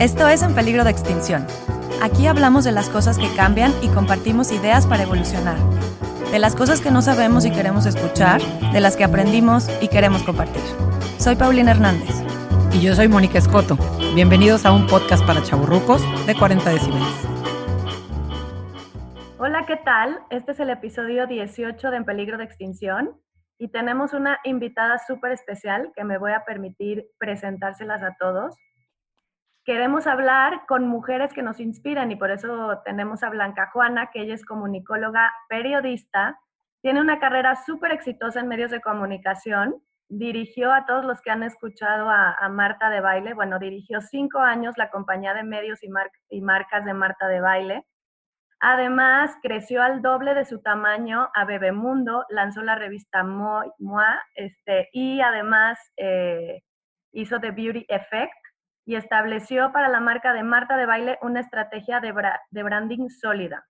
Esto es En Peligro de Extinción. Aquí hablamos de las cosas que cambian y compartimos ideas para evolucionar. De las cosas que no sabemos y queremos escuchar, de las que aprendimos y queremos compartir. Soy Paulina Hernández. Y yo soy Mónica Escoto. Bienvenidos a un podcast para chaburrucos de 40 decibeles. Hola, ¿qué tal? Este es el episodio 18 de En Peligro de Extinción y tenemos una invitada súper especial que me voy a permitir presentárselas a todos queremos hablar con mujeres que nos inspiran y por eso tenemos a Blanca Juana, que ella es comunicóloga, periodista, tiene una carrera súper exitosa en medios de comunicación, dirigió a todos los que han escuchado a, Marta de Baile, bueno, dirigió cinco años la compañía de medios y, marcas de Marta de Baile. Además, creció al doble de su tamaño a Bebemundo, lanzó la revista Moi, este, y además eh, hizo The Beauty Effect, y estableció para la marca de Marta de Baile una estrategia de, branding sólida.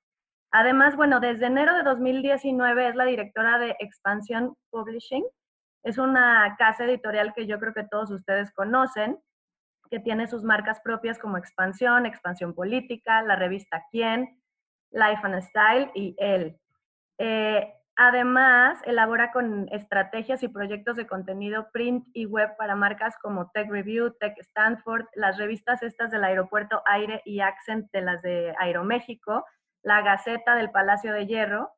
Además, bueno, desde enero de 2019 es la directora de Expansión Publishing. Es una casa editorial que yo creo que todos ustedes conocen, que tiene sus marcas propias como Expansión, Expansión Política, la revista Quién, Life and Style y. Eh, Además, elabora con estrategias y proyectos de contenido print y web para marcas como Tech Review, Tech Stanford, las revistas estas del aeropuerto Aire y Accent de las de Aeroméxico, la Gaceta del Palacio de Hierro.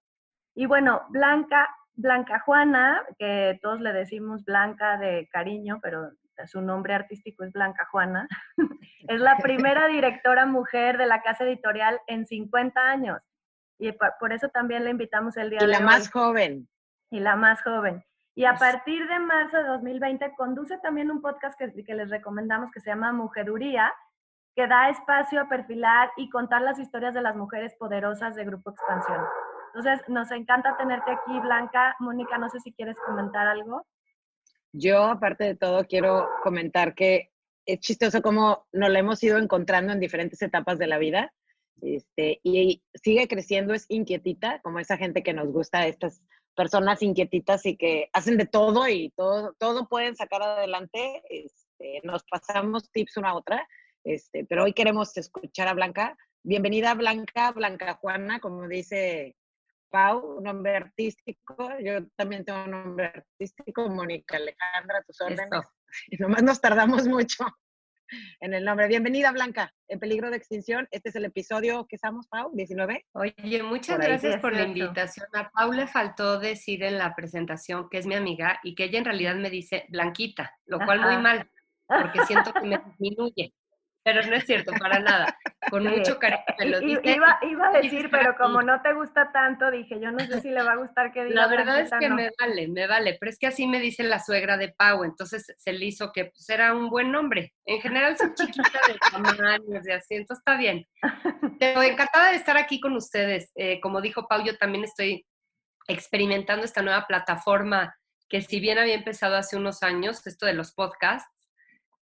Y bueno, Blanca, Blanca Juana, que todos le decimos Blanca de cariño, pero su nombre artístico es Blanca Juana, es la primera directora mujer de la casa editorial en 50 años y por, eso también le invitamos el día de hoy. Y la más joven. Y la más joven. Y a partir de marzo de 2020 conduce también un podcast que, que les recomendamos que se llama Mujeduría, que da espacio a perfilar y contar las historias de las mujeres poderosas de Grupo Expansión. Entonces, nos encanta tenerte aquí, Blanca. Mónica, no sé si quieres comentar algo. Yo, aparte de todo, quiero comentar que es chistoso cómo nos la hemos ido encontrando en diferentes etapas de la vida. Este, y sigue creciendo, es inquietita, como esa gente que nos gusta, estas personas inquietitas y que hacen de todo y todo, todo pueden sacar adelante. Este, nos pasamos tips una a otra, este, pero hoy queremos escuchar a Blanca. Bienvenida Blanca, Blanca Juana, como dice Pau, un nombre artístico. Yo también tengo un nombre artístico, Mónica Alejandra, tus órdenes. Y nomás nos tardamos mucho en el nombre. Bienvenida, Blanca, en peligro de extinción. Este es el episodio que estamos, Pau, 19. Oye, muchas gracias por la invitación. A Pau le faltó decir en la presentación que es mi amiga y que ella en realidad me dice Blanquita, lo cual muy mal, porque siento que me disminuye pero no es cierto, para nada. Con mucho cariño lo Iba, iba, a decir, pero como no te gusta tanto, dije, yo no sé si le va a gustar que diga. La verdad es que me vale, me vale, pero es que así me dice la suegra de Pau, entonces se le hizo que pues, era un buen nombre. En general soy chiquita de tamaños de así, entonces está bien. Pero encantada de estar aquí con ustedes. Eh, como dijo Pau, yo también estoy experimentando esta nueva plataforma que si bien había empezado hace unos años, esto de los podcasts,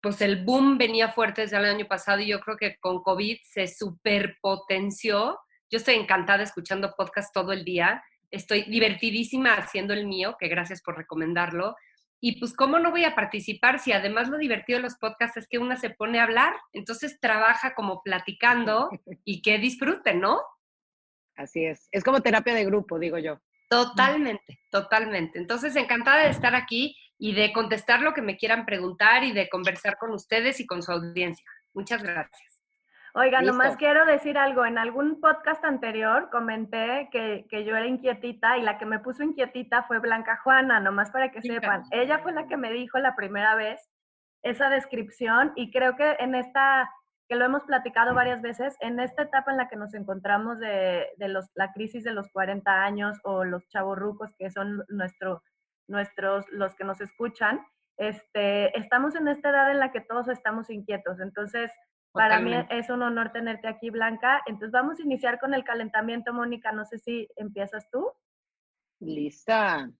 pues el boom venía fuerte desde el año pasado y yo creo que con COVID se superpotenció. Yo estoy encantada escuchando podcast todo el día. Estoy divertidísima haciendo el mío, que gracias por recomendarlo. Y pues, ¿cómo no voy a participar si además lo divertido de los podcasts es que una se pone a hablar? Entonces trabaja como platicando y que disfruten, ¿no? Así es. Es como terapia de grupo, digo yo. Totalmente, totalmente. Entonces, encantada de estar aquí y de contestar lo que me quieran preguntar y de conversar con ustedes y con su audiencia. Muchas gracias. Oiga, nomás quiero decir algo. En algún podcast anterior comenté que, yo era inquietita y la que me puso inquietita fue Blanca Juana, nomás para que sepan. Ella fue la que me dijo la primera vez esa descripción y creo que en esta, que lo hemos platicado varias veces, en esta etapa en la que nos encontramos de, de los, la crisis de los 40 años o los chavorrucos que son nuestro nuestros, los que nos escuchan, este, estamos en esta edad en la que todos estamos inquietos. Entonces, para mí es un honor tenerte aquí, Blanca. Entonces, vamos a iniciar con el calentamiento, Mónica. No sé si empiezas tú. Lista.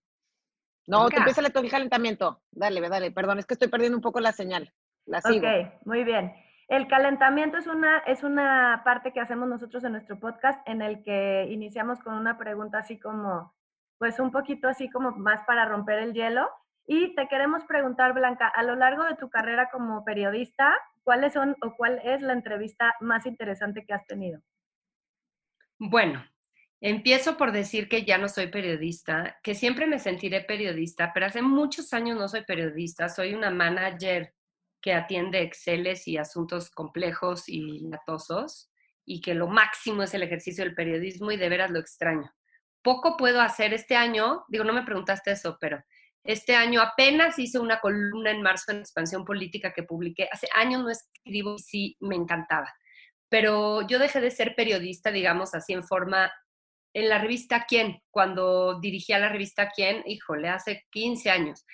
No, tú empieza todo el calentamiento. Dale, dale. Perdón, es que estoy perdiendo un poco la señal. La sigo. Ok, muy bien. El calentamiento es una, es una parte que hacemos nosotros en nuestro podcast en el que iniciamos con una pregunta así como, pues un poquito así como más para romper el hielo. Y te queremos preguntar, Blanca, a lo largo de tu carrera como periodista, ¿cuáles son o cuál es la entrevista más interesante que has tenido? Bueno, empiezo por decir que ya no soy periodista, que siempre me sentiré periodista, pero hace muchos años no soy periodista, soy una manager que atiende Exceles y asuntos complejos y latosos y que lo máximo es el ejercicio del periodismo y de veras lo extraño. Poco puedo hacer este año, digo, no me preguntaste eso, pero este año apenas hice una columna en marzo en Expansión Política que publiqué. Hace años no escribo y sí me encantaba. Pero yo dejé de ser periodista, digamos así, en forma, en la revista Quién, cuando dirigía la revista Quién, híjole, hace 15 años.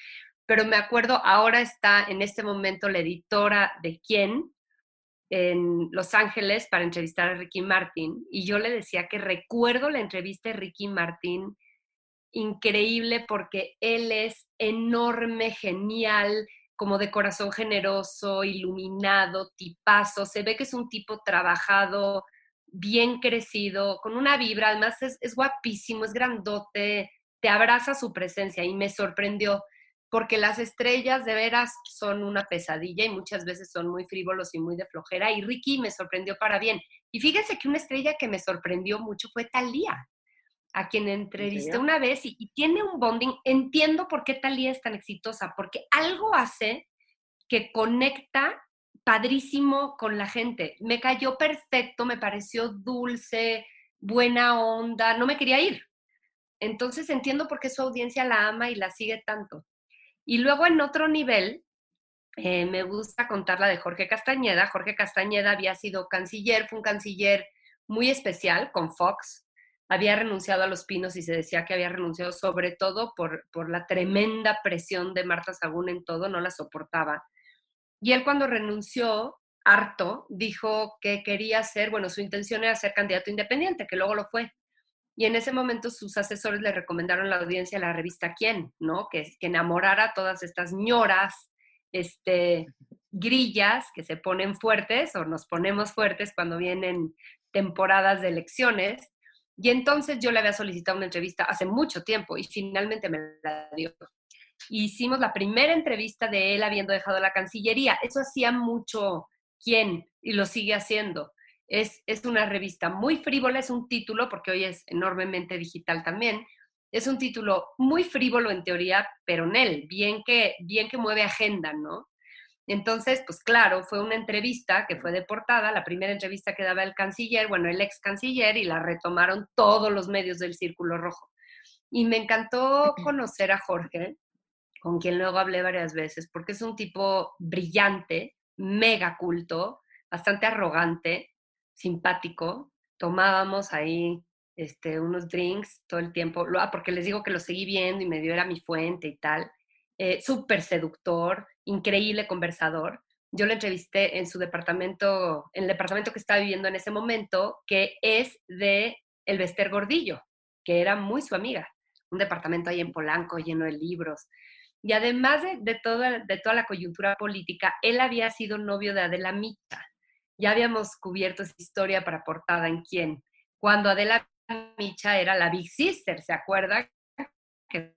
Pero me acuerdo, ahora está en este momento la editora de Quién, en Los Ángeles para entrevistar a Ricky Martin y yo le decía que recuerdo la entrevista de Ricky Martin increíble porque él es enorme, genial, como de corazón generoso, iluminado, tipazo, se ve que es un tipo trabajado, bien crecido, con una vibra, además es, es guapísimo, es grandote, te abraza su presencia y me sorprendió porque las estrellas de veras son una pesadilla y muchas veces son muy frívolos y muy de flojera. Y Ricky me sorprendió para bien. Y fíjense que una estrella que me sorprendió mucho fue Talía, a quien entrevisté una vez y, y, tiene un bonding. Entiendo por qué Talía es tan exitosa, porque algo hace que conecta padrísimo con la gente. Me cayó perfecto, me pareció dulce, buena onda, no me quería ir. Entonces entiendo por qué su audiencia la ama y la sigue tanto. Y luego en otro nivel, eh, me gusta contar la de Jorge Castañeda. Jorge Castañeda había sido canciller, fue un canciller muy especial con Fox. Había renunciado a los pinos y se decía que había renunciado sobre todo por, por la tremenda presión de Marta Sagún en todo, no la soportaba. Y él cuando renunció, harto, dijo que quería ser, bueno, su intención era ser candidato independiente, que luego lo fue. Y en ese momento sus asesores le recomendaron a la audiencia la revista Quién, ¿no? Que, que enamorara todas estas ñoras, este, grillas que se ponen fuertes o nos ponemos fuertes cuando vienen temporadas de elecciones. Y entonces yo le había solicitado una entrevista hace mucho tiempo y finalmente me la dio. Hicimos la primera entrevista de él habiendo dejado la Cancillería. Eso hacía mucho quién y lo sigue haciendo. Es, una revista muy frívola, es un título, porque hoy es enormemente digital también, es un título muy frívolo en teoría, pero en él, bien que, bien que mueve agenda, ¿no? Entonces, pues claro, fue una entrevista que fue deportada, la primera entrevista que daba el canciller, bueno, el ex canciller, y la retomaron todos los medios del Círculo Rojo. Y me encantó conocer a Jorge, con quien luego hablé varias veces, porque es un tipo brillante, mega culto, bastante arrogante, simpático, tomábamos ahí este, unos drinks todo el tiempo, ah, porque les digo que lo seguí viendo y me dio era mi fuente y tal, eh, súper seductor, increíble conversador. Yo lo entrevisté en su departamento, en el departamento que estaba viviendo en ese momento, que es de El Bester Gordillo, que era muy su amiga, un departamento ahí en Polanco lleno de libros. Y además de, de, toda, de toda la coyuntura política, él había sido novio de Adela Micha, ya habíamos cubierto esa historia para portada en quién. Cuando Adela Micha era la Big Sister, ¿se acuerda? Que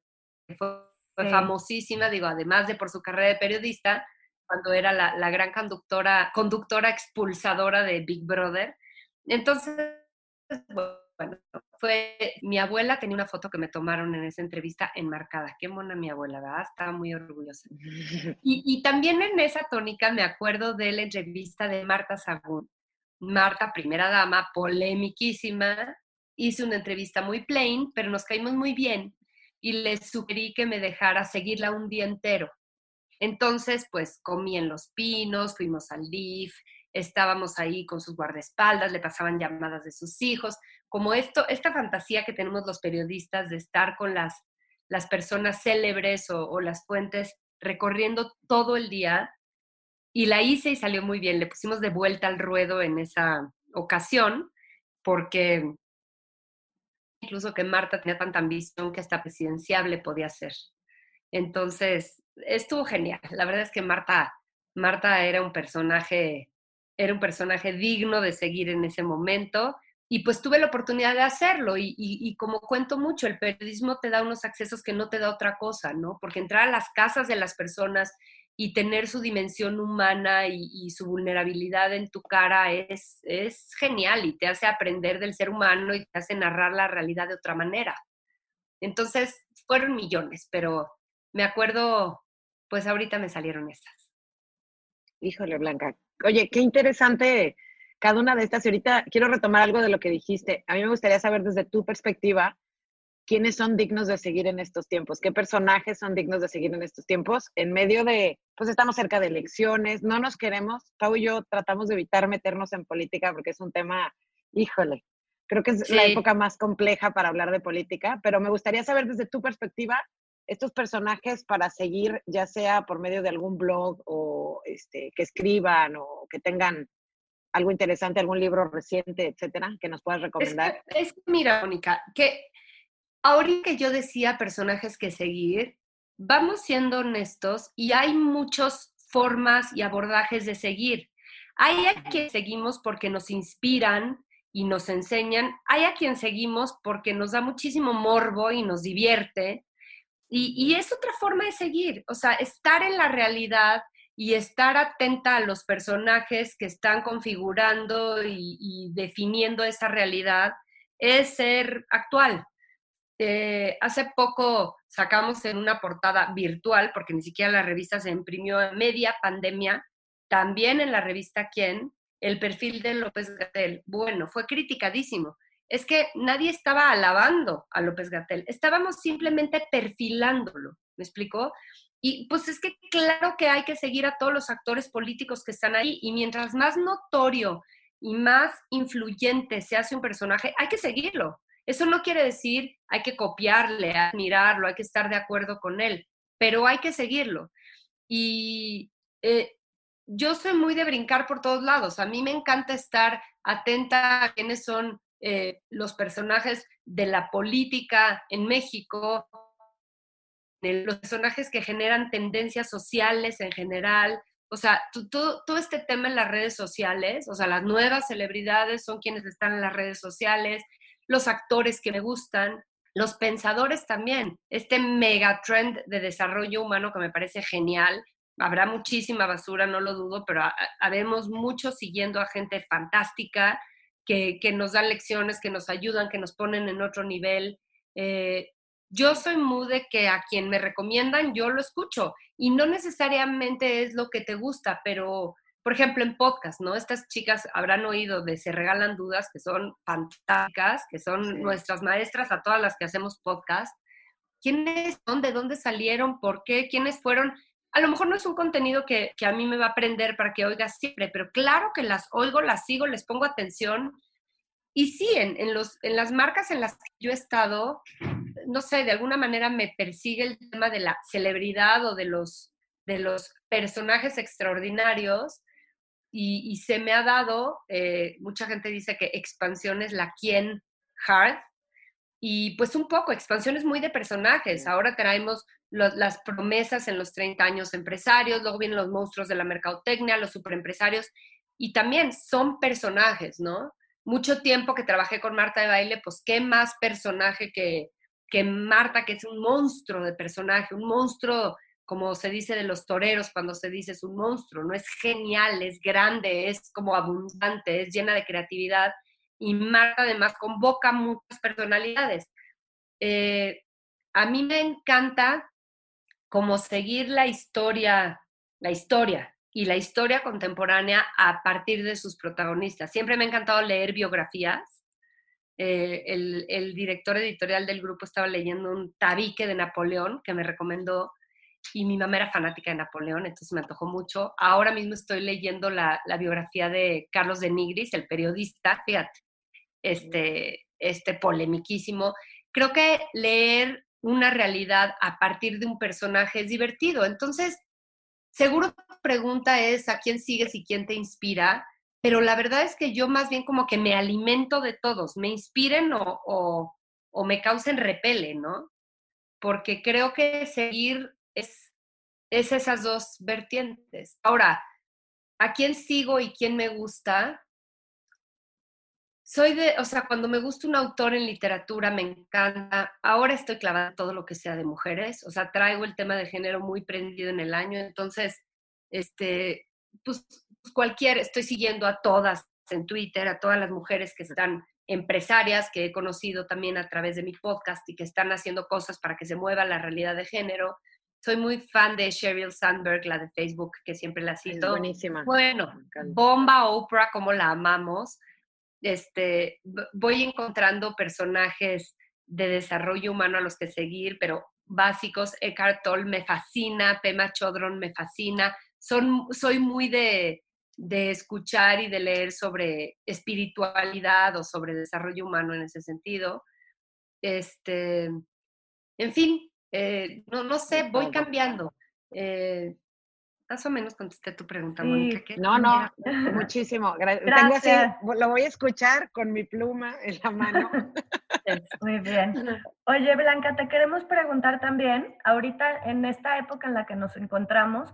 fue, famosísima, digo, además de por su carrera de periodista, cuando era la, la gran conductora, conductora expulsadora de Big Brother. Entonces, bueno, fue, mi abuela tenía una foto que me tomaron en esa entrevista enmarcada. Qué mona mi abuela, ¿verdad? Estaba muy orgullosa. Y, y también en esa tónica me acuerdo de la entrevista de Marta Sagún. Marta, primera dama, polemiquísima, hice una entrevista muy plain, pero nos caímos muy bien y le sugerí que me dejara seguirla un día entero. Entonces, pues comí en Los Pinos, fuimos al DIF, estábamos ahí con sus guardaespaldas, le pasaban llamadas de sus hijos, como esto, esta fantasía que tenemos los periodistas de estar con las, las personas célebres o, las fuentes recorriendo todo el día. Y la hice y salió muy bien. Le pusimos de vuelta al ruedo en esa ocasión, porque incluso que Marta tenía tanta ambición que hasta presidenciable podía ser. Entonces, estuvo genial. La verdad es que Marta, Marta era un personaje era un personaje digno de seguir en ese momento y pues tuve la oportunidad de hacerlo y, como cuento mucho, el periodismo te da unos accesos que no te da otra cosa, ¿no? Porque entrar a las casas de las personas y tener su dimensión humana y, su vulnerabilidad en tu cara es, es genial y te hace aprender del ser humano y te hace narrar la realidad de otra manera. Entonces, fueron millones, pero me acuerdo, pues ahorita me salieron estas. Híjole, Blanca. Oye, qué interesante cada una de estas. Y ahorita quiero retomar algo de lo que dijiste. A mí me gustaría saber desde tu perspectiva, quiénes son dignos de seguir en estos tiempos, qué personajes son dignos de seguir en estos tiempos, en medio de, pues estamos cerca de elecciones, no nos queremos, Pau y yo tratamos de evitar meternos en política porque es un tema, híjole, creo que es la época más compleja para hablar de política, pero me gustaría saber desde tu perspectiva estos personajes para seguir, ya sea por medio de algún blog o este, que escriban o que tengan algo interesante, algún libro reciente, etcétera, que nos puedas recomendar. Es, es mira, Mónica, que ahorita que yo decía personajes que seguir, vamos siendo honestos y hay muchas formas y abordajes de seguir. Hay a quien seguimos porque nos inspiran y nos enseñan, hay a quien seguimos porque nos da muchísimo morbo y nos divierte. Y, es otra forma de seguir, o sea, estar en la realidad y estar atenta a los personajes que están configurando y, definiendo esa realidad es ser actual. Eh, hace poco sacamos en una portada virtual, porque ni siquiera la revista se imprimió en media pandemia, también en la revista Quién, el perfil de López Gatel. Bueno, fue criticadísimo. Es que nadie estaba alabando a López Gatel, estábamos simplemente perfilándolo, ¿me explicó? Y pues es que claro que hay que seguir a todos los actores políticos que están ahí y mientras más notorio y más influyente se hace un personaje, hay que seguirlo. Eso no quiere decir hay que copiarle, admirarlo, hay que estar de acuerdo con él, pero hay que seguirlo. Y eh, yo soy muy de brincar por todos lados. A mí me encanta estar atenta a quiénes son eh, los personajes de la política en México, los personajes que generan tendencias sociales en general. O sea, todo, todo este tema en las redes sociales, o sea, las nuevas celebridades son quienes están en las redes sociales, los actores que me gustan, los pensadores también. Este megatrend de desarrollo humano que me parece genial. Habrá muchísima basura, no lo dudo, pero habemos mucho siguiendo a gente fantástica que, nos dan lecciones, que nos ayudan, que nos ponen en otro nivel. Eh, yo soy muy de que a quien me recomiendan yo lo escucho y no necesariamente es lo que te gusta, pero por ejemplo, en podcast, ¿no? Estas chicas habrán oído de Se Regalan Dudas, que son fantásticas, que son nuestras maestras a todas las que hacemos podcast. ¿Quiénes son? ¿De dónde salieron? ¿Por qué? ¿Quiénes fueron? A lo mejor no es un contenido que, a mí me va a aprender para que oiga siempre, pero claro que las oigo, las sigo, les pongo atención. Y sí, en, en, los, en las marcas en las que yo he estado, no sé, de alguna manera me persigue el tema de la celebridad o de los, de los personajes extraordinarios y, se me ha dado, eh, mucha gente dice que expansión es la quien hard, y pues un poco, expansión es muy de personajes. Ahora traemos las promesas en los 30 años empresarios, luego vienen los monstruos de la mercadotecnia, los superempresarios, y también son personajes, ¿no? Mucho tiempo que trabajé con Marta de Baile, pues qué más personaje que, que Marta, que es un monstruo de personaje, un monstruo como se dice de los toreros cuando se dice es un monstruo, no es genial, es grande, es como abundante, es llena de creatividad y Marta además convoca muchas personalidades. Eh, a mí me encanta como seguir la historia, la historia y la historia contemporánea a partir de sus protagonistas. Siempre me ha encantado leer biografías. Eh, el, el director editorial del grupo estaba leyendo un tabique de Napoleón que me recomendó y mi mamá era fanática de Napoleón, entonces me antojó mucho. Ahora mismo estoy leyendo la, la biografía de Carlos de Nigris, el periodista, fíjate, este, este polemiquísimo. Creo que leer una realidad a partir de un personaje es divertido. Entonces, seguro tu pregunta es a quién sigues y quién te inspira, pero la verdad es que yo más bien como que me alimento de todos, me inspiren o, o, me causen repele, ¿no? Porque creo que seguir es, es esas dos vertientes. Ahora, ¿a quién sigo y quién me gusta? Soy de, o sea, cuando me gusta un autor en literatura, me encanta. Ahora estoy clavada todo lo que sea de mujeres, o sea, traigo el tema de género muy prendido en el año, entonces este, pues cualquier, estoy siguiendo a todas en Twitter, a todas las mujeres que están empresarias que he conocido también a través de mi podcast y que están haciendo cosas para que se mueva la realidad de género. Soy muy fan de Sheryl Sandberg, la de Facebook, que siempre la cito. Es buenísima. Bueno, bomba Oprah, como la amamos. Este, voy encontrando personajes de desarrollo humano a los que seguir, pero básicos. Eckhart Tolle me fascina, Pema Chodron me fascina. Son, soy muy de, de escuchar y de leer sobre espiritualidad o sobre desarrollo humano en ese sentido. Este, en fin, eh, no, no sé, voy cambiando. Eh, más o menos contesté tu pregunta, Mónica. No, no, muchísimo. Gracias. lo voy a escuchar con mi pluma en la mano. Muy bien. Oye, Blanca, te queremos preguntar también, ahorita en esta época en la que nos encontramos,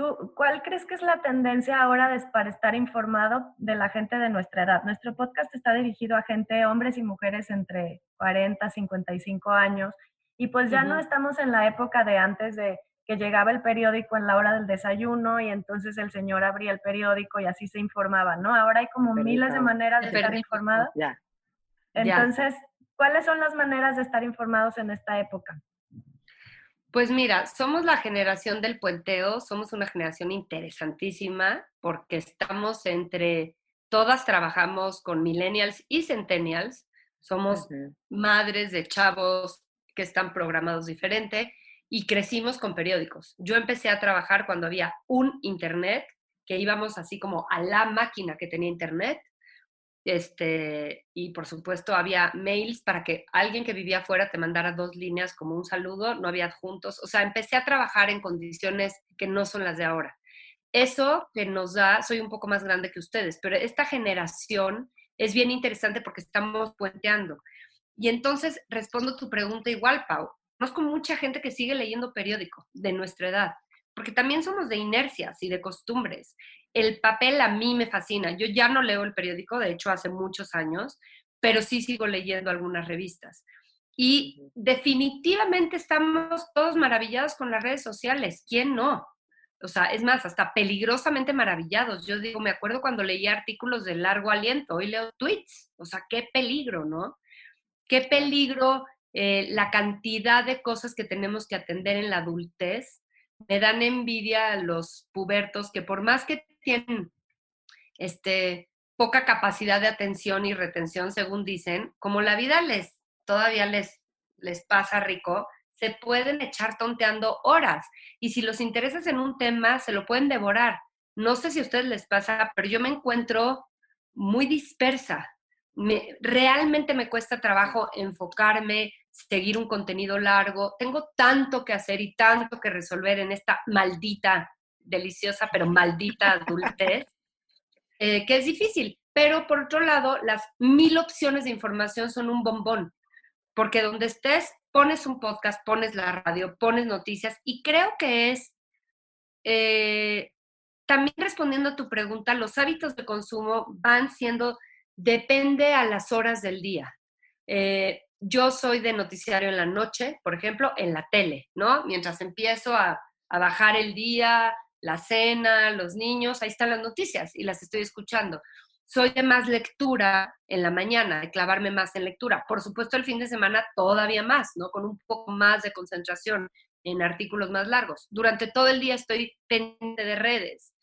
¿tú cuál crees que es la tendencia ahora para estar informado de la gente de nuestra edad? Nuestro podcast está dirigido a gente, hombres y mujeres entre 40, 55 años, y pues ya no estamos en la época de antes de que llegaba el periódico en la hora del desayuno y entonces el señor abría el periódico y así se informaba, ¿no? Ahora hay como miles de maneras de estar informados. Ya. Entonces, ¿cuáles son las maneras de estar informados en esta época? Pues mira, somos la generación del puenteo, somos una generación interesantísima porque estamos entre, todas trabajamos con millennials y centennials, somos madres de chavos que están programados diferente y crecimos con periódicos. Yo empecé a trabajar cuando había un internet, que íbamos así como a la máquina que tenía internet, este, y por supuesto había mails para que alguien que vivía afuera te mandara dos líneas como un saludo, no había adjuntos, o sea, empecé a trabajar en condiciones que no son las de ahora. Eso que nos da, soy un poco más grande que ustedes, pero esta generación es bien interesante porque estamos puenteando. Y entonces respondo tu pregunta igual, Pau. Conozco mucha gente que sigue leyendo periódico de nuestra edad, porque también somos de inercias y de costumbres. El papel a mí me fascina. Yo ya no leo el periódico, de hecho hace muchos años, pero sí sigo leyendo algunas revistas. Y definitivamente estamos todos maravillados con las redes sociales. ¿Quién no? O sea, es más, hasta peligrosamente maravillados. Yo digo, me acuerdo cuando leía artículos de largo aliento, hoy leo tweets. O sea, qué peligro, ¿no? Qué peligro eh, la cantidad de cosas que tenemos que atender en la adultez. Me dan envidia los pubertos que por más que tienen este, poca capacidad de atención y retención, según dicen, como la vida les todavía les, les pasa rico, se pueden echar tonteando horas. Y si los intereses en un tema, se lo pueden devorar. No sé si a ustedes les pasa, pero yo me encuentro muy dispersa. Me, realmente me cuesta trabajo enfocarme, seguir un contenido largo. Tengo tanto que hacer y tanto que resolver en esta maldita, deliciosa, pero maldita adultez, eh, que es difícil. Pero por otro lado, las mil opciones de información son un bombón, porque donde estés, pones un podcast, pones la radio, pones noticias y creo que es, eh, también respondiendo a tu pregunta, los hábitos de consumo van siendo, depende a las horas del día. Eh, yo soy de noticiario en la noche, por ejemplo, en la tele, ¿no? Mientras empiezo a, bajar el día, la cena, los niños, ahí están las noticias y las estoy escuchando. Soy de más lectura en la mañana, de clavarme más en lectura. Por supuesto, el fin de semana todavía más, ¿no? Con un poco más de concentración en artículos más largos. Durante todo el día estoy pendiente de redes.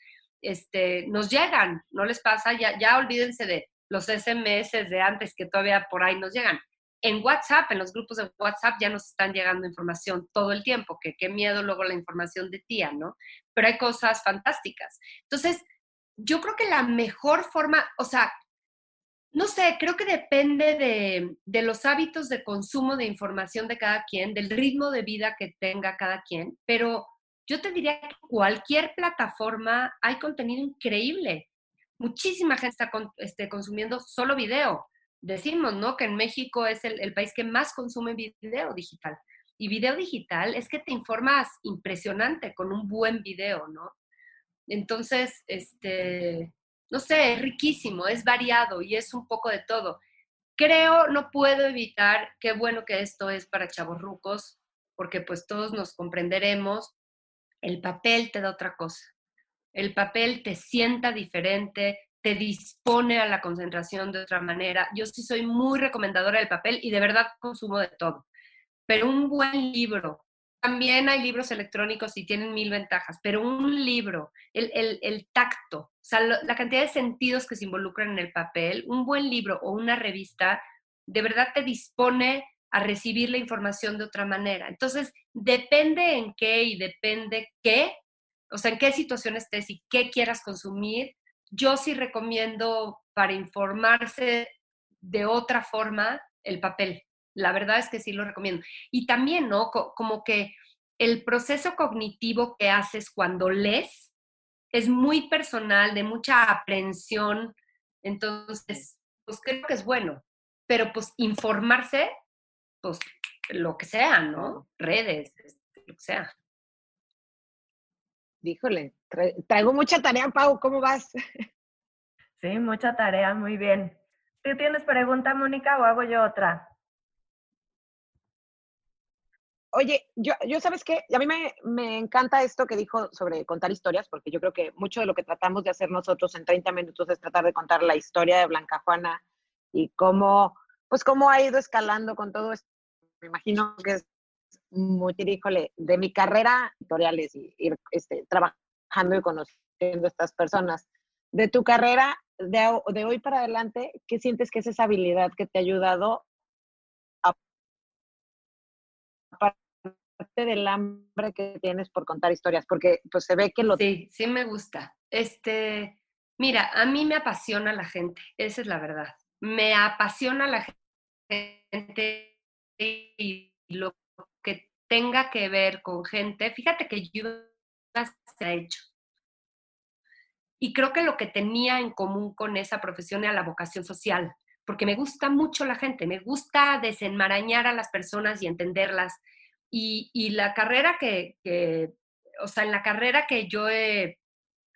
Este, nos llegan, ¿no les pasa? Ya, ya olvídense de los SMS de antes que todavía por ahí nos llegan en WhatsApp, en los grupos de WhatsApp ya nos están llegando información todo el tiempo, que qué miedo luego la información de tía, ¿no? Pero hay cosas fantásticas. Entonces, yo creo que la mejor forma, o sea, no sé, creo que depende de, los hábitos de consumo de información de cada quien, del ritmo de vida que tenga cada quien, pero yo te diría que cualquier plataforma hay contenido increíble. Muchísima gente está este, consumiendo solo video decimos, ¿no? Que en México es el, país que más consume video digital. Y video digital es que te informas impresionante con un buen video, ¿no? Entonces, este, no sé, es riquísimo, es variado y es un poco de todo. Creo, no puedo evitar, qué bueno que esto es para chavos rucos, porque pues todos nos comprenderemos, el papel te da otra cosa. el papel te sienta diferente, te dispone a la concentración de otra manera. Yo sí soy muy recomendadora del papel y de verdad consumo de todo. Pero un buen libro, también hay libros electrónicos y tienen mil ventajas, pero un libro, el, tacto, o sea, la cantidad de sentidos que se involucran en el papel, un buen libro o una revista, de verdad te dispone a recibir la información de otra manera. Entonces, depende en qué y depende qué, o sea, en qué situación estés y qué quieras consumir. Yo sí recomiendo para informarse de otra forma el papel. La verdad es que sí lo recomiendo. Y también, ¿no? Como que el proceso cognitivo que haces cuando lees es muy personal, de mucha aprensión. Entonces, pues creo que es bueno. Pero pues informarse, pues lo que sea, ¿no? Redes, este, lo que sea. Díjole, traigo mucha tarea, Pau, ¿cómo vas? Sí, mucha tarea, muy bien. ¿Tú tienes pregunta, Mónica, o hago yo otra? Oye, yo, yo sabes que a mí me, me, encanta esto que dijo sobre contar historias, porque yo creo que mucho de lo que tratamos de hacer nosotros en 30 minutos es tratar de contar la historia de Blanca Juana y cómo, pues cómo ha ido escalando con todo esto. Me imagino que es híjole, de mi carrera editoriales y ir este, trabajando y conociendo estas personas. De tu carrera, de, de hoy para adelante, ¿qué sientes que es esa habilidad que te ha ayudado a del hambre que tienes por contar historias, porque pues se ve que lo... Sí, sí me gusta. Este, mira, a mí me apasiona la gente, esa es la verdad. Me apasiona la gente y lo que tenga que ver con gente. Fíjate que yo se ha hecho. Y creo que lo que tenía en común con esa profesión era la vocación social, porque me gusta mucho la gente, me gusta desenmarañar a las personas y entenderlas y, la carrera que, o sea, en la carrera que yo he,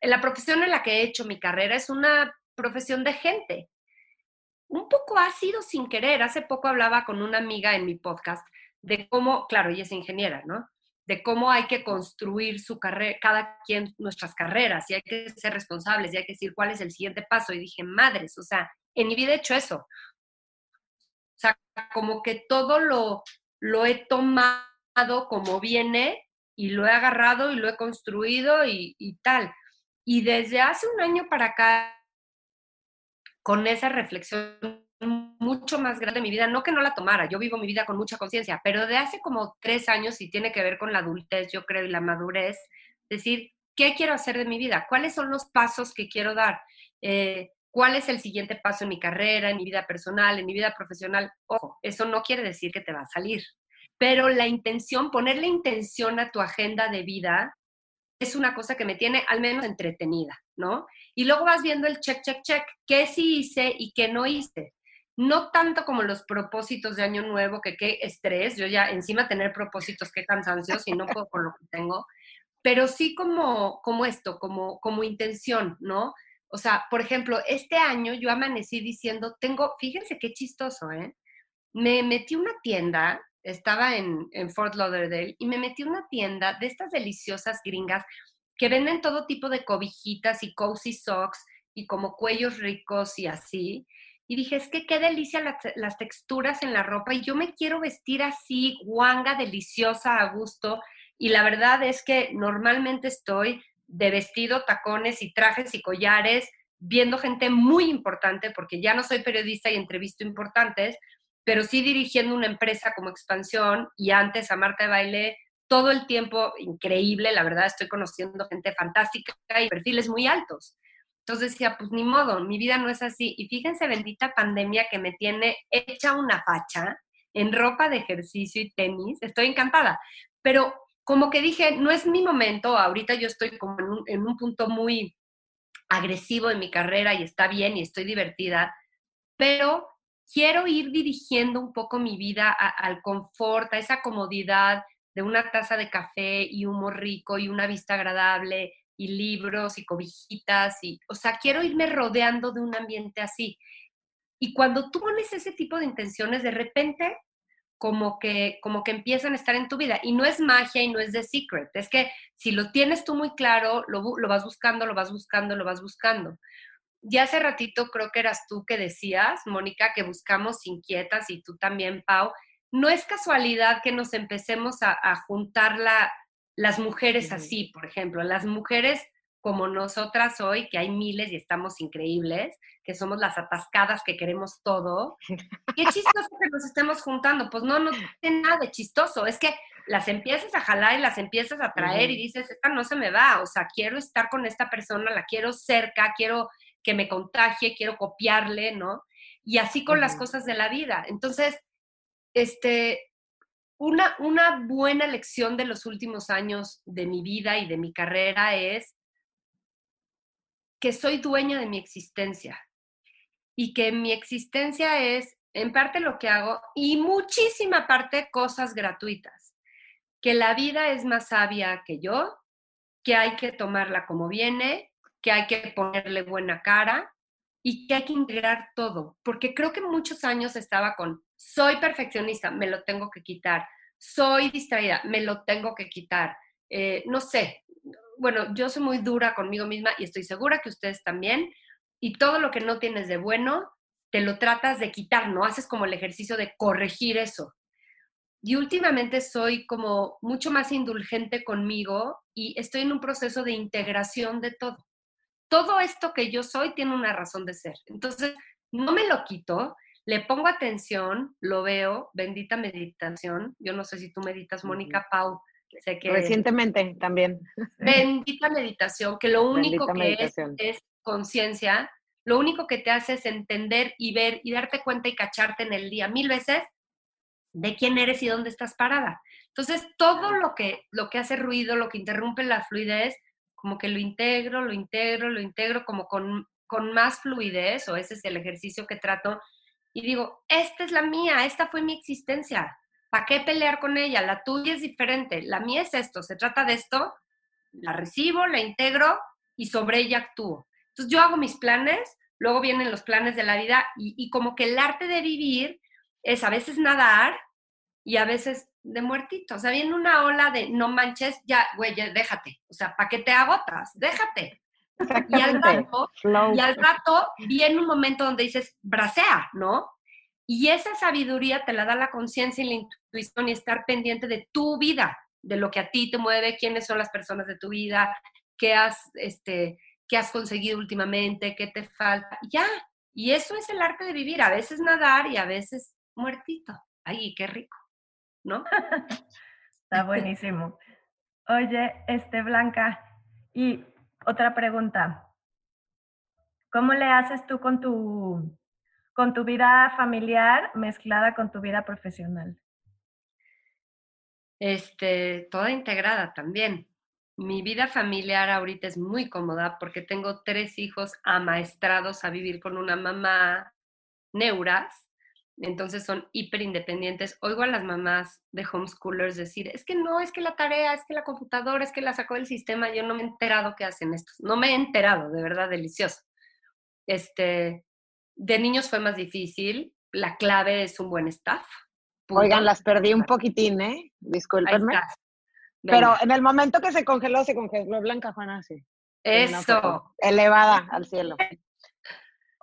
en la profesión en la que he hecho mi carrera es una profesión de gente. Un poco ha sido sin querer. Hace poco hablaba con una amiga en mi podcast de cómo, claro, ella es ingeniera, ¿no? De cómo hay que construir su carrera, cada quien nuestras carreras, y hay que ser responsables, y hay que decir cuál es el siguiente paso. Y dije, madres, o sea, en mi vida he hecho eso. O sea, como que todo lo, lo he tomado como viene y lo he agarrado y lo he construido y, tal. Y desde hace un año para acá, con esa reflexión mucho más grande de mi vida, no que no la tomara, yo vivo mi vida con mucha conciencia, pero de hace como tres años y tiene que ver con la adultez, yo creo, y la madurez, decir, ¿qué quiero hacer de mi vida? ¿Cuáles son los pasos que quiero dar? Eh, ¿Cuál es el siguiente paso en mi carrera, en mi vida personal, en mi vida profesional? Ojo, eso no quiere decir que te va a salir, pero la intención, ponerle intención a tu agenda de vida es una cosa que me tiene al menos entretenida, ¿no? Y luego vas viendo el check, check, check, qué sí hice y qué no hice. No tanto como los propósitos de año nuevo, que qué estrés, yo ya encima tener propósitos, qué cansancio, si no puedo con lo que tengo, pero sí como, como esto, como, como intención, ¿no? O sea, por ejemplo, este año yo amanecí diciendo, tengo, fíjense qué chistoso, ¿eh? Me metí una tienda estaba en, Fort Lauderdale y me metí una tienda de estas deliciosas gringas que venden todo tipo de cobijitas y cozy socks y como cuellos ricos y así. Y dije, es que qué delicia las, texturas en la ropa y yo me quiero vestir así, guanga, deliciosa, a gusto. Y la verdad es que normalmente estoy de vestido, tacones y trajes y collares, viendo gente muy importante, porque ya no soy periodista y entrevisto importantes, pero sí dirigiendo una empresa como expansión y antes a Marta de Baile todo el tiempo increíble, la verdad estoy conociendo gente fantástica y perfiles muy altos. Entonces decía, pues ni modo, mi vida no es así. Y fíjense, bendita pandemia que me tiene hecha una facha en ropa de ejercicio y tenis, estoy encantada. Pero como que dije, no es mi momento, ahorita yo estoy como en un, punto muy agresivo en mi carrera y está bien y estoy divertida, pero quiero ir dirigiendo un poco mi vida al confort, a esa comodidad de una taza de café y humor rico y una vista agradable y libros y cobijitas y, o sea, quiero irme rodeando de un ambiente así. Y cuando tú pones ese tipo de intenciones, de repente, como que, como que empiezan a estar en tu vida. Y no es magia y no es de secret. Es que si lo tienes tú muy claro, lo, lo vas buscando, lo vas buscando, lo vas buscando. Ya hace ratito creo que eras tú que decías, Mónica, que buscamos inquietas y tú también, Pau. No es casualidad que nos empecemos a, a juntar la, las mujeres así, por ejemplo. Las mujeres como nosotras hoy, que hay miles y estamos increíbles, que somos las atascadas que queremos todo. Qué chistoso que nos estemos juntando. Pues no, no tiene nada de chistoso. Es que las empiezas a jalar y las empiezas a traer y dices, esta no se me va. O sea, quiero estar con esta persona, la quiero cerca, quiero que me contagie, quiero copiarle, ¿no? Y así con las cosas de la vida. Entonces, este, una, una buena lección de los últimos años de mi vida y de mi carrera es que soy dueña de mi existencia y que mi existencia es en parte lo que hago y muchísima parte cosas gratuitas, que la vida es más sabia que yo, que hay que tomarla como viene, que hay que ponerle buena cara y que hay que integrar todo, porque creo que muchos años estaba con, soy perfeccionista, me lo tengo que quitar, soy distraída, me lo tengo que quitar, eh, no sé, bueno, yo soy muy dura conmigo misma y estoy segura que ustedes también, y todo lo que no tienes de bueno, te lo tratas de quitar, ¿no? Haces como el ejercicio de corregir eso. Y últimamente soy como mucho más indulgente conmigo y estoy en un proceso de integración de todo. Todo esto que yo soy tiene una razón de ser. Entonces, no me lo quito, le pongo atención, lo veo, bendita meditación. Yo no sé si tú meditas, Mónica Pau, Recientemente también. Bendita meditación, que lo único que es es conciencia, lo único que te hace es entender y ver y darte cuenta y cacharte en el día mil veces de quién eres y dónde estás parada. Entonces, todo lo que, lo que hace ruido, lo que interrumpe la fluidez, como que lo integro, lo integro, lo integro como con, con más fluidez, o ese es el ejercicio que trato, y digo, esta es la mía, esta fue mi existencia, ¿Para qué pelear con ella? La tuya es diferente, la mía es esto, se trata de esto, la recibo, la integro y sobre ella actúo. Entonces yo hago mis planes, luego vienen los planes de la vida y, como que el arte de vivir es a veces nadar y a veces de muertito. O sea, viene una ola de no manches, ya, güey, déjate. O sea, ¿para qué te agotas? Déjate. Y al, rato, y al rato viene un momento donde dices, bracea, ¿no? Y esa sabiduría te la da la conciencia y la intuición y estar pendiente de tu vida, de lo que a ti te mueve, quiénes son las personas de tu vida, qué has, este, qué has conseguido últimamente, qué te falta. Ya, y eso es el arte de vivir, a veces nadar y a veces muertito. Ay, qué rico, ¿no? Está buenísimo. Oye, este Blanca, y otra pregunta. ¿Cómo le haces tú con tu con tu vida familiar mezclada con tu vida profesional? Este, toda integrada también. Mi vida familiar ahorita es muy cómoda porque tengo tres hijos amaestrados a vivir con una mamá neuras, entonces son hiper independientes. Oigo a las mamás de homeschoolers decir, es que no, es que la tarea, es que la computadora, es que la sacó del sistema, yo no me he enterado qué hacen estos. No me he enterado, de verdad, delicioso. Este, de niños fue más difícil. La clave es un buen staff. Oigan, las perdí un poquitín, ¿eh? Discúlpenme. Pero en el momento que se congeló, se congeló Blanca Juana, sí. Eso. Elevada al cielo.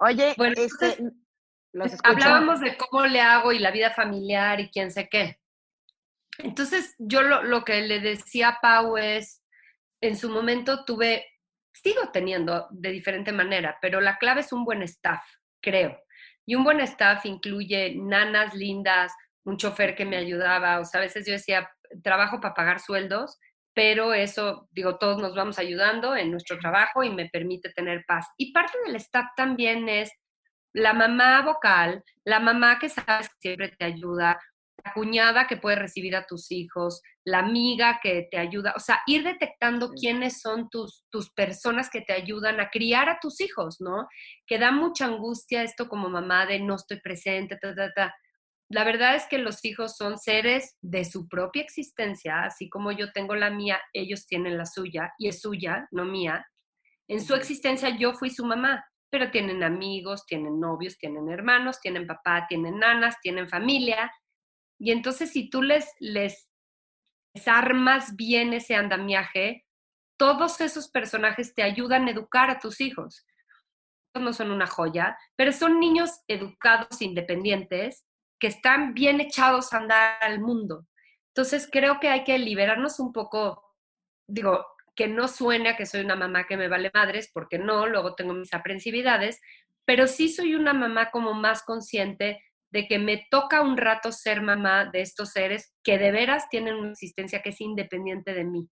Oye, bueno, este, hablábamos de cómo le hago y la vida familiar y quién sé qué. Entonces, yo lo, lo que le decía a Pau es, en su momento tuve, sigo teniendo de diferente manera, pero la clave es un buen staff creo. Y un buen staff incluye nanas lindas, un chofer que me ayudaba, o sea, a veces yo decía, trabajo para pagar sueldos, pero eso, digo, todos nos vamos ayudando en nuestro trabajo y me permite tener paz. Y parte del staff también es la mamá vocal, la mamá que sabes que siempre te ayuda, la cuñada que puede recibir a tus hijos, la amiga que te ayuda, o sea, ir detectando quiénes son tus, tus personas que te ayudan a criar a tus hijos, ¿no? Que da mucha angustia esto como mamá de no estoy presente, ta, ta, ta. La verdad es que los hijos son seres de su propia existencia, así como yo tengo la mía, ellos tienen la suya, y es suya, no mía. En su existencia yo fui su mamá, pero tienen amigos, tienen novios, tienen hermanos, tienen papá, tienen nanas, tienen familia, Y entonces si tú les, les, les armas bien ese andamiaje, todos esos personajes te ayudan a educar a tus hijos. No son una joya, pero son niños educados, independientes, que están bien echados a andar al mundo. Entonces creo que hay que liberarnos un poco, digo, que no suene a que soy una mamá que me vale madres, porque no, luego tengo mis aprensividades, pero sí soy una mamá como más consciente de que me toca un rato ser mamá de estos seres que de veras tienen una existencia que es independiente de mí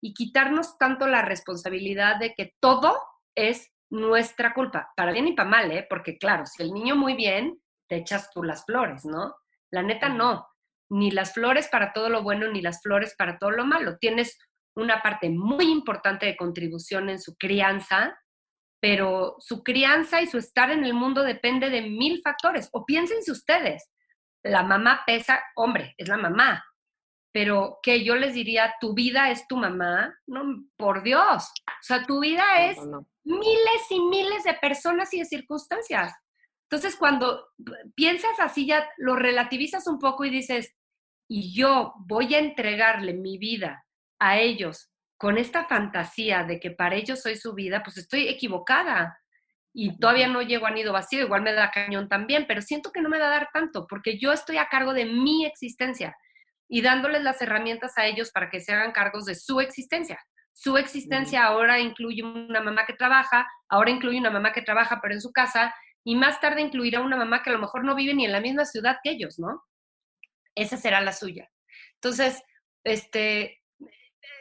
y quitarnos tanto la responsabilidad de que todo es nuestra culpa, para bien y para mal, ¿eh? Porque claro, si el niño muy bien, te echas tú las flores, ¿no? La neta no, ni las flores para todo lo bueno, ni las flores para todo lo malo. Tienes una parte muy importante de contribución en su crianza, pero su crianza y su estar en el mundo depende de mil factores. O piénsense ustedes, la mamá pesa, hombre, es la mamá, pero que yo les diría, tu vida es tu mamá, no, por Dios, o sea, tu vida es miles y miles de personas y de circunstancias. Entonces, cuando piensas así, ya lo relativizas un poco y dices, y yo voy a entregarle mi vida a ellos con esta fantasía de que para ellos soy su vida, pues estoy equivocada. Y todavía no llego a nido vacío, igual me da cañón también, pero siento que no me va a dar tanto, porque yo estoy a cargo de mi existencia y dándoles las herramientas a ellos para que se hagan cargos de su existencia. Su existencia ahora incluye una mamá que trabaja, ahora incluye una mamá que trabaja pero en su casa y más tarde incluirá una mamá que a lo mejor no vive ni en la misma ciudad que ellos, ¿no? Esa será la suya. Entonces, este,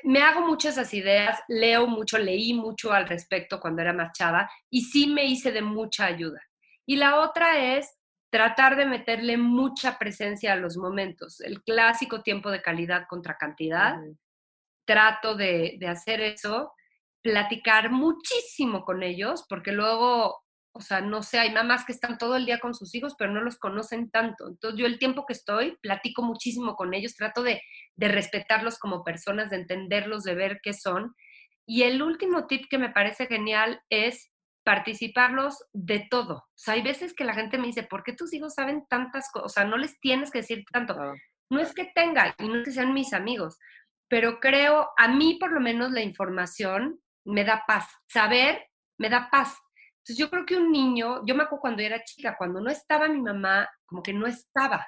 me hago muchas esas ideas, leo mucho, leí mucho al respecto cuando era más chava y sí me hice de mucha ayuda. Y la otra es tratar de meterle mucha presencia a los momentos, el clásico tiempo de calidad contra cantidad. Trato de, de hacer eso, platicar muchísimo con ellos, porque luego o sea, no sé, hay mamás que están todo el día con sus hijos, pero no los conocen tanto. Entonces yo el tiempo que estoy, platico muchísimo con ellos, trato de, respetarlos como personas, de entenderlos, de ver qué son. Y el último tip que me parece genial es participarlos de todo. O sea, hay veces que la gente me dice, ¿por qué tus hijos saben tantas cosas? O sea, no les tienes que decir tanto. No es que tengan y no es que sean mis amigos, pero creo, a mí por lo menos la información me da paz. Saber me da paz. Entonces yo creo que un niño, yo me acuerdo cuando era chica, cuando no estaba mi mamá, como que no estaba.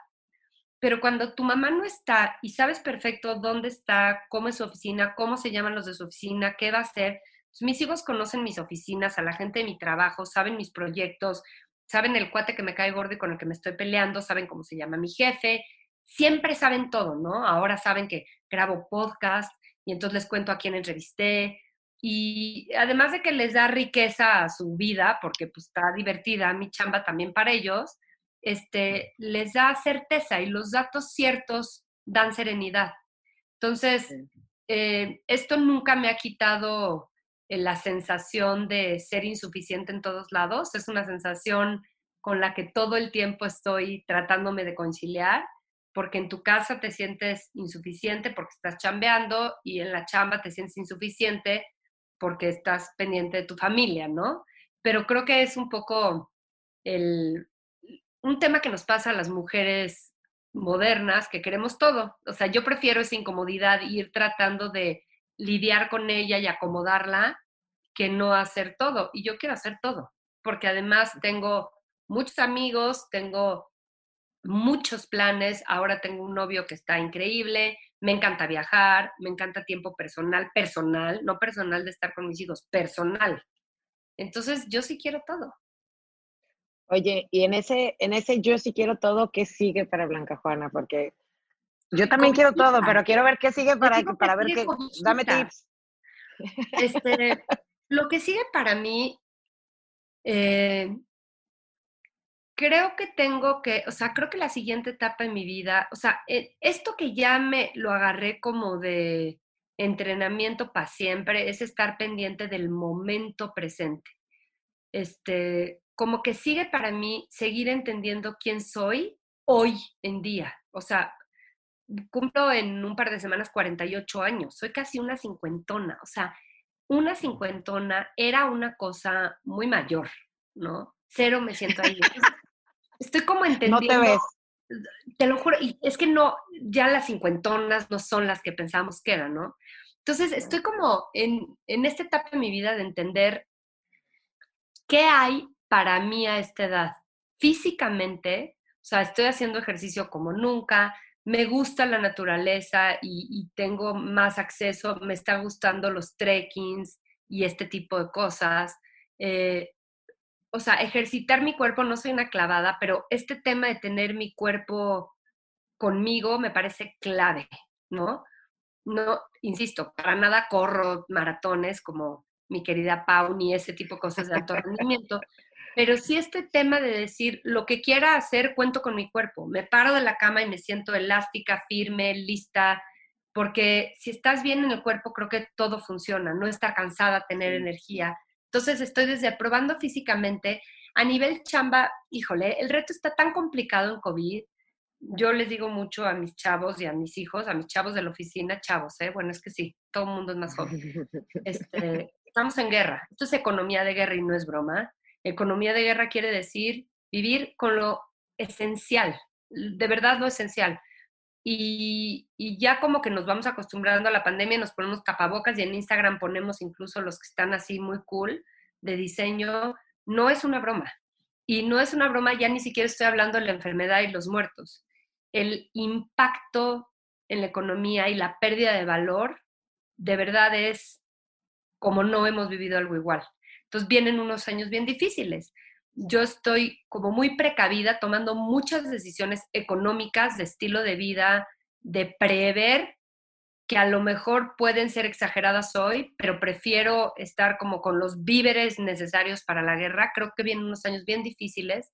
Pero cuando tu mamá no está y sabes perfecto dónde está, cómo es su oficina, cómo se llaman los de su oficina, qué va a hacer, pues mis hijos conocen mis oficinas, a la gente de mi trabajo, saben mis proyectos, saben el cuate que me cae gordo y con el que me estoy peleando, saben cómo se llama mi jefe, siempre saben todo, ¿no? Ahora saben que grabo podcast y entonces les cuento a quién entrevisté, y además de que les da riqueza a su vida, porque pues está divertida mi chamba también para ellos, este, les da certeza y los datos ciertos dan serenidad. Entonces, eh, esto nunca me ha quitado eh, la sensación de ser insuficiente en todos lados, es una sensación con la que todo el tiempo estoy tratándome de conciliar, porque en tu casa te sientes insuficiente porque estás chambeando y en la chamba te sientes insuficiente porque estás pendiente de tu familia, ¿no? Pero creo que es un poco el, un tema que nos pasa a las mujeres modernas que queremos todo. O sea, yo prefiero esa incomodidad, ir tratando de lidiar con ella y acomodarla, que no hacer todo. Y yo quiero hacer todo, porque además tengo muchos amigos, tengo muchos planes, ahora tengo un novio que está increíble, me encanta viajar, me encanta tiempo personal, personal, no personal de estar con mis hijos, personal. Entonces, yo sí quiero todo. Oye, y en ese, en ese yo sí quiero todo, ¿qué sigue para Blanca Juana? Porque yo también quiero todo, pero quiero ver qué sigue para, para ver qué. Dame tips. Este, lo que sigue para mí, eh, creo que tengo que, o sea, creo que la siguiente etapa en mi vida, o sea, eh, esto que ya me lo agarré como de entrenamiento para siempre, es estar pendiente del momento presente. Este, como que sigue para mí seguir entendiendo quién soy hoy en día. O sea, cumplo en un par de semanas 48 años, soy casi una cincuentona, o sea, una cincuentona era una cosa muy mayor, ¿no? Cero me siento ahí. Estoy como entendiendo. No te ves. te lo juro, y es que no, ya las cincuentonas no son las que pensamos que eran, ¿no? Entonces, estoy como en, en esta etapa de mi vida de entender qué hay para mí a esta edad. Físicamente, o sea, estoy haciendo ejercicio como nunca, me gusta la naturaleza y, tengo más acceso, me están gustando los trekkings y este tipo de cosas. Eh, o sea, ejercitar mi cuerpo, no soy una clavada, pero este tema de tener mi cuerpo conmigo me parece clave, ¿no? No, insisto, para nada corro maratones como mi querida Pau, ni ese tipo de cosas de alto rendimiento, pero sí este tema de decir, lo que quiera hacer, cuento con mi cuerpo. Me paro de la cama y me siento elástica, firme, lista, porque si estás bien en el cuerpo, creo que todo funciona, no estar cansada, tener energía. Entonces estoy desde probando físicamente. A nivel chamba, híjole, el reto está tan complicado en COVID. Yo les digo mucho a mis chavos y a mis hijos, a mis chavos de la oficina, chavos, ¿eh? Bueno, es que sí, todo el mundo es más joven. Este, estamos en guerra. Esto es economía de guerra y no es broma. Economía de guerra quiere decir vivir con lo esencial, de verdad lo esencial. Y, ya como que nos vamos acostumbrando a la pandemia, nos ponemos tapabocas y en Instagram ponemos incluso los que están así muy cool de diseño. No es una broma. Y no es una broma, ya ni siquiera estoy hablando de la enfermedad y los muertos. El impacto en la economía y la pérdida de valor de verdad es como no hemos vivido algo igual. Entonces vienen unos años bien difíciles. Yo estoy como muy precavida, tomando muchas decisiones económicas, de estilo de vida, de prever que a lo mejor pueden ser exageradas hoy, pero prefiero estar como con los víveres necesarios para la guerra. Creo que vienen unos años bien difíciles.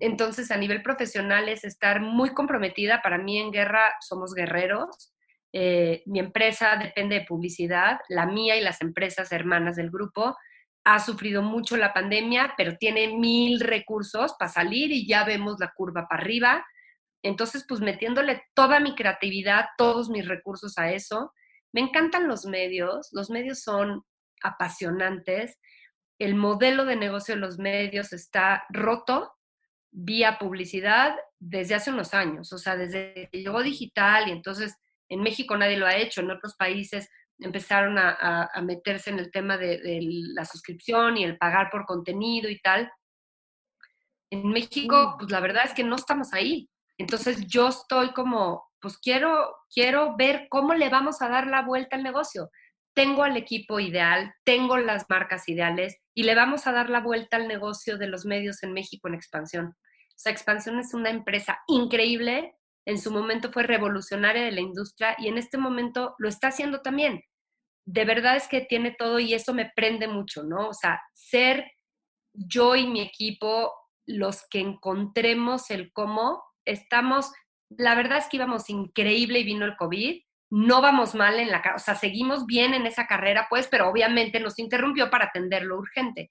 Entonces, a nivel profesional es estar muy comprometida. Para mí en guerra somos guerreros. Eh, mi empresa depende de publicidad, la mía y las empresas hermanas del grupo ha sufrido mucho la pandemia, pero tiene mil recursos para salir y ya vemos la curva para arriba. Entonces, pues metiéndole toda mi creatividad, todos mis recursos a eso. Me encantan los medios, los medios son apasionantes. El modelo de negocio de los medios está roto vía publicidad desde hace unos años, o sea, desde que llegó digital y entonces en México nadie lo ha hecho, en otros países empezaron a, meterse en el tema de, la suscripción y el pagar por contenido y tal. En México, pues la verdad es que no estamos ahí. Entonces yo estoy como, pues quiero, quiero ver cómo le vamos a dar la vuelta al negocio. Tengo al equipo ideal, tengo las marcas ideales y le vamos a dar la vuelta al negocio de los medios en México en expansión. O sea, Expansión es una empresa increíble, en su momento fue revolucionaria de la industria y en este momento lo está haciendo también de verdad es que tiene todo y eso me prende mucho, ¿no? O sea, ser yo y mi equipo los que encontremos el cómo, estamos, la verdad es que íbamos increíble y vino el COVID, no vamos mal en la, o sea, seguimos bien en esa carrera, pues, pero obviamente nos interrumpió para atender lo urgente.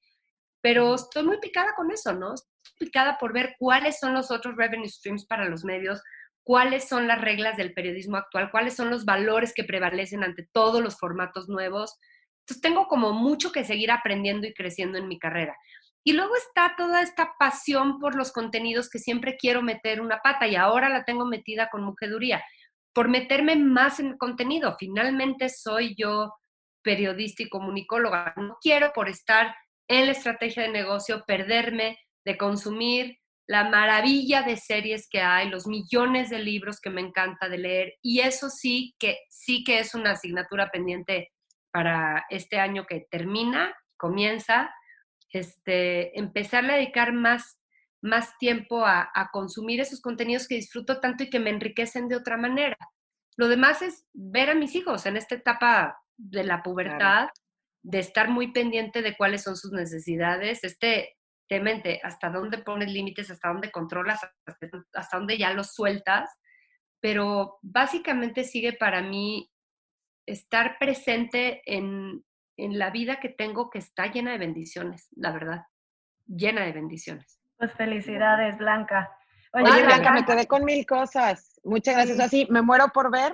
Pero estoy muy picada con eso, ¿no? Estoy picada por ver cuáles son los otros revenue streams para los medios, cuáles son las reglas del periodismo actual, cuáles son los valores que prevalecen ante todos los formatos nuevos. Entonces tengo como mucho que seguir aprendiendo y creciendo en mi carrera. Y luego está toda esta pasión por los contenidos que siempre quiero meter una pata y ahora la tengo metida con mujeduría, por meterme más en contenido. Finalmente soy yo periodista y comunicóloga. No quiero por estar en la estrategia de negocio perderme de consumir la maravilla de series que hay, los millones de libros que me encanta de leer y eso sí que sí que es una asignatura pendiente para este año que termina, comienza, este, empezarle a dedicar más, más tiempo a, consumir esos contenidos que disfruto tanto y que me enriquecen de otra manera. Lo demás es ver a mis hijos en esta etapa de la pubertad, de estar muy pendiente de cuáles son sus necesidades. Este, hasta dónde pones límites, hasta dónde controlas, hasta, dónde ya los sueltas, pero básicamente sigue para mí estar presente en, en la vida que tengo que está llena de bendiciones, la verdad, llena de bendiciones. Pues felicidades, Blanca. Oye, Blanca, me quedé con mil cosas. Muchas gracias. Así, me muero por ver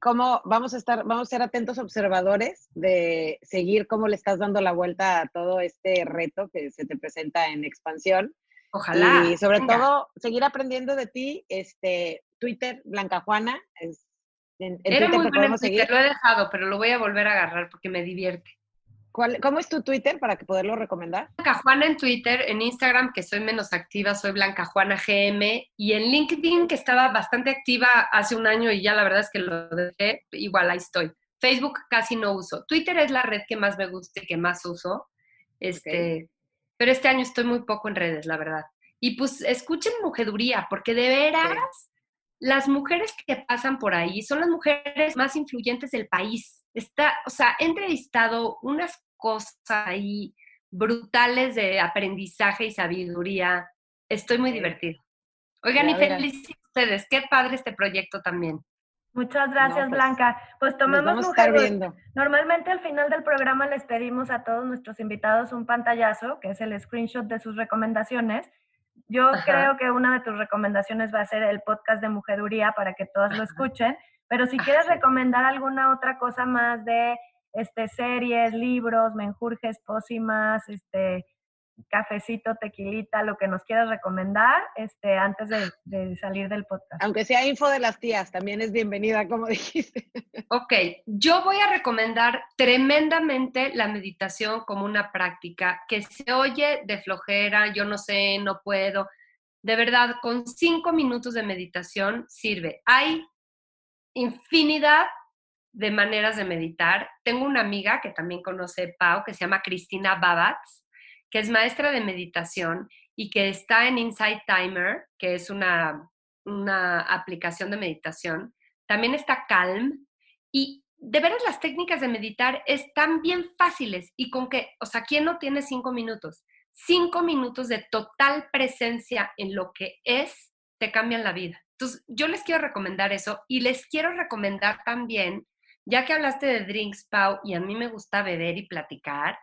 cómo vamos a estar, vamos a ser atentos observadores de seguir cómo le estás dando la vuelta a todo este reto que se te presenta en expansión. Ojalá. Y sobre todo, seguir aprendiendo de ti, este, Twitter, Blanca Juana, es, en, Era muy bueno Twitter, lo he dejado, pero lo voy a volver a agarrar porque me divierte. ¿Cómo es tu Twitter para que poderlo recomendar? Blanca Juana en Twitter, en Instagram, que soy menos activa, soy Blanca Juana GM, y en LinkedIn, que estaba bastante activa hace un año y ya la verdad es que lo dejé, igual ahí estoy. Facebook casi no uso. Twitter es la red que más me gusta y que más uso. Este, Pero este año estoy muy poco en redes, la verdad. Y pues escuchen mujeduría, porque de veras, las mujeres que pasan por ahí son las mujeres más influyentes del país. Está, o sea, he entrevistado unas cosas ahí brutales de aprendizaje y sabiduría. Estoy muy divertido. Oigan, y felices ustedes. Qué padre este proyecto también. Muchas gracias, pues, Blanca. Pues tomamos viendo. Normalmente al final del programa les pedimos a todos nuestros invitados un pantallazo, que es el screenshot de sus recomendaciones. Yo creo que una de tus recomendaciones va a ser el podcast de Mujeduría para que todos lo escuchen, pero si quieres recomendar alguna otra cosa más de este, series, libros, menjurjes, pócimas, este, cafecito, tequilita, lo que nos quieras recomendar este, antes de, salir del podcast. Aunque sea info de las tías, también es bienvenida, como dijiste. Ok, yo voy a recomendar tremendamente la meditación como una práctica que se oye de flojera, yo no sé, no puedo. De verdad, con cinco minutos de meditación sirve. Hay infinidad de maneras de meditar. Tengo una amiga que también conoce Pau, que se llama Cristina Babatz, que es maestra de meditación y que está en Insight Timer, que es una, una aplicación de meditación. También está Calm. Y de veras las técnicas de meditar están bien fáciles y con que, o sea, ¿quién no tiene cinco minutos? Cinco minutos de total presencia en lo que es te cambian la vida. Entonces, yo les quiero recomendar eso y les quiero recomendar también ya que hablaste de drinks, Pau, y a mí me gusta beber y platicar,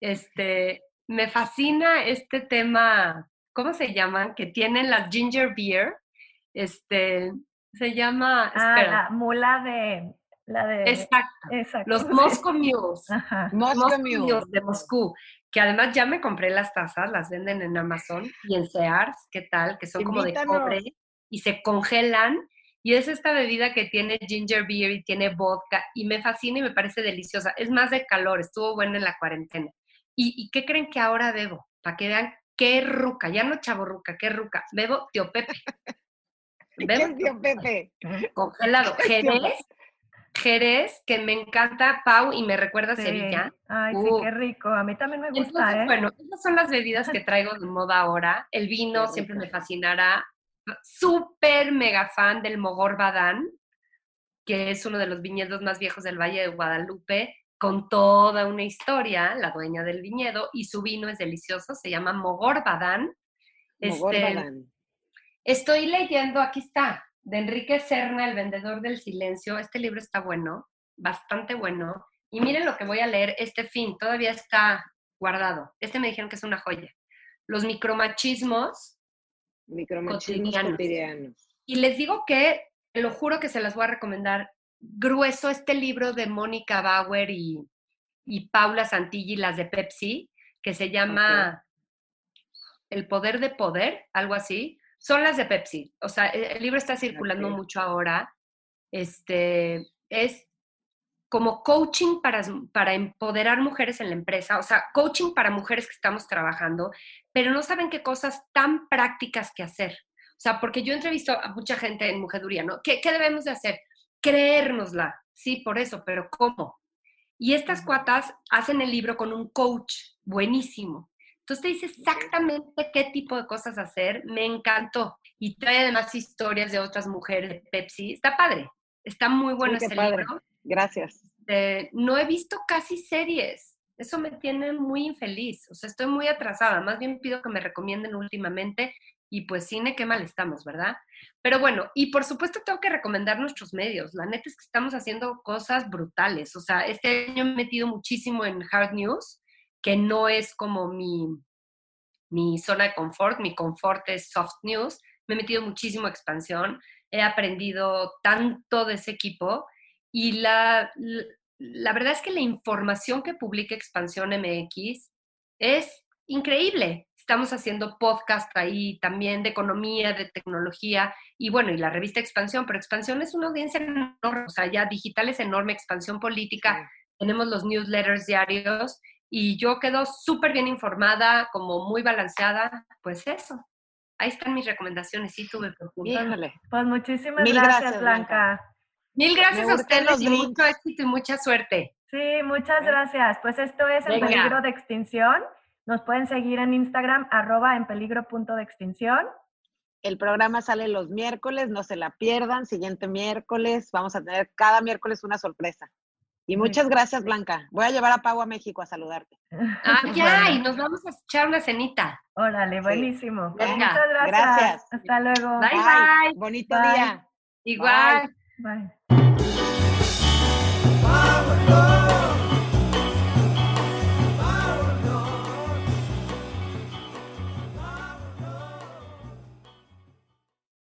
este, me fascina este tema, ¿cómo se llaman? Que tienen las ginger beer, este, se llama... Ah, la mula de... La de, exacto, los Moscow Mules, Moscow Mules de Moscú, que además ya me compré las tazas, las venden en Amazon y en Sears, ¿qué tal? Que son como de cobre y se congelan y es esta bebida que tiene ginger beer y tiene vodka y me fascina y me parece deliciosa. Es más de calor, estuvo buena en la cuarentena. ¿Y, qué creen que ahora bebo? Para que vean qué ruca, ya no chavo ruca, qué ruca. Bebo tío Pepe. Bebo, ¿Qué es tío Pepe? Congelado. Jerez, Jerez, que me encanta, Pau, y me recuerda a Sevilla. Ay, sí, qué rico. A mí también me gusta, ¿eh? Bueno, esas son las bebidas que traigo de moda ahora. El vino siempre me fascinará súper mega fan del Mogor Badán, que es uno de los viñedos más viejos del Valle de Guadalupe, con toda una historia, la dueña del viñedo, y su vino es delicioso, se llama Mogor Badán. Este, estoy leyendo, aquí está, de Enrique Serna, El vendedor del silencio. Este libro está bueno, bastante bueno. Y miren lo que voy a leer este fin, todavía está guardado. Este me dijeron que es una joya. Los micromachismos Micromachismos cotidianos. Y les digo que, lo juro que se las voy a recomendar, grueso este libro de Mónica Bauer y, Paula Santilli, las de Pepsi, que se llama El poder de poder, algo así. Son las de Pepsi. O sea, e, el, libro está circulando mucho ahora. Este, es como coaching para, para empoderar mujeres en la empresa, o sea, coaching para mujeres que estamos trabajando, pero no saben qué cosas tan prácticas que hacer. O sea, porque yo entrevisto a mucha gente en mujeduría, ¿no? ¿Qué, qué debemos de hacer? Creérnosla, sí, por eso, pero ¿cómo? Y estas cuatas hacen el libro con un coach buenísimo. Entonces te dice exactamente qué tipo de cosas hacer. Me encantó. Y trae además historias de otras mujeres de Pepsi. Está padre. Está muy bueno ese libro. Gracias. Eh, no he visto casi series. Eso me tiene muy infeliz. O sea, estoy muy atrasada. Más bien pido que me recomienden últimamente. Y pues cine, qué mal estamos, ¿verdad? Pero bueno, y por supuesto tengo que recomendar nuestros medios. La neta es que estamos haciendo cosas brutales. O sea, este año he metido muchísimo en hard news, que no es como mi, mi zona de confort. Mi confort es soft news. Me he metido muchísimo expansión. He aprendido tanto de ese equipo y la, la verdad es que la información que publica Expansión MX es increíble, Estamos haciendo podcast ahí también de economía, de tecnología y bueno, y la revista Expansión, pero Expansión es una audiencia enorme, o sea, ya digital es enorme, Expansión política, tenemos los newsletters diarios y yo quedo súper bien informada, como muy balanceada, pues eso. Ahí están mis recomendaciones, sí tuve Pues muchísimas gracias, Blanca. Mil gracias a ustedes y mucho éxito y mucha suerte. Sí, muchas gracias. Pues esto es En Peligro de Extinción. Nos pueden seguir en Instagram, arroba en peligro punto de extinción. El programa sale los miércoles, no se la pierdan. Siguiente miércoles, vamos a tener cada miércoles una sorpresa. Y muchas gracias, Blanca. Voy a llevar a Pau a México a saludarte. Ah, ya, y nos vamos a echar una cenita. Órale, buenísimo. Muchas gracias. gracias. Hasta luego. Bye, bye. Bonito día. Igual. bye. 拜。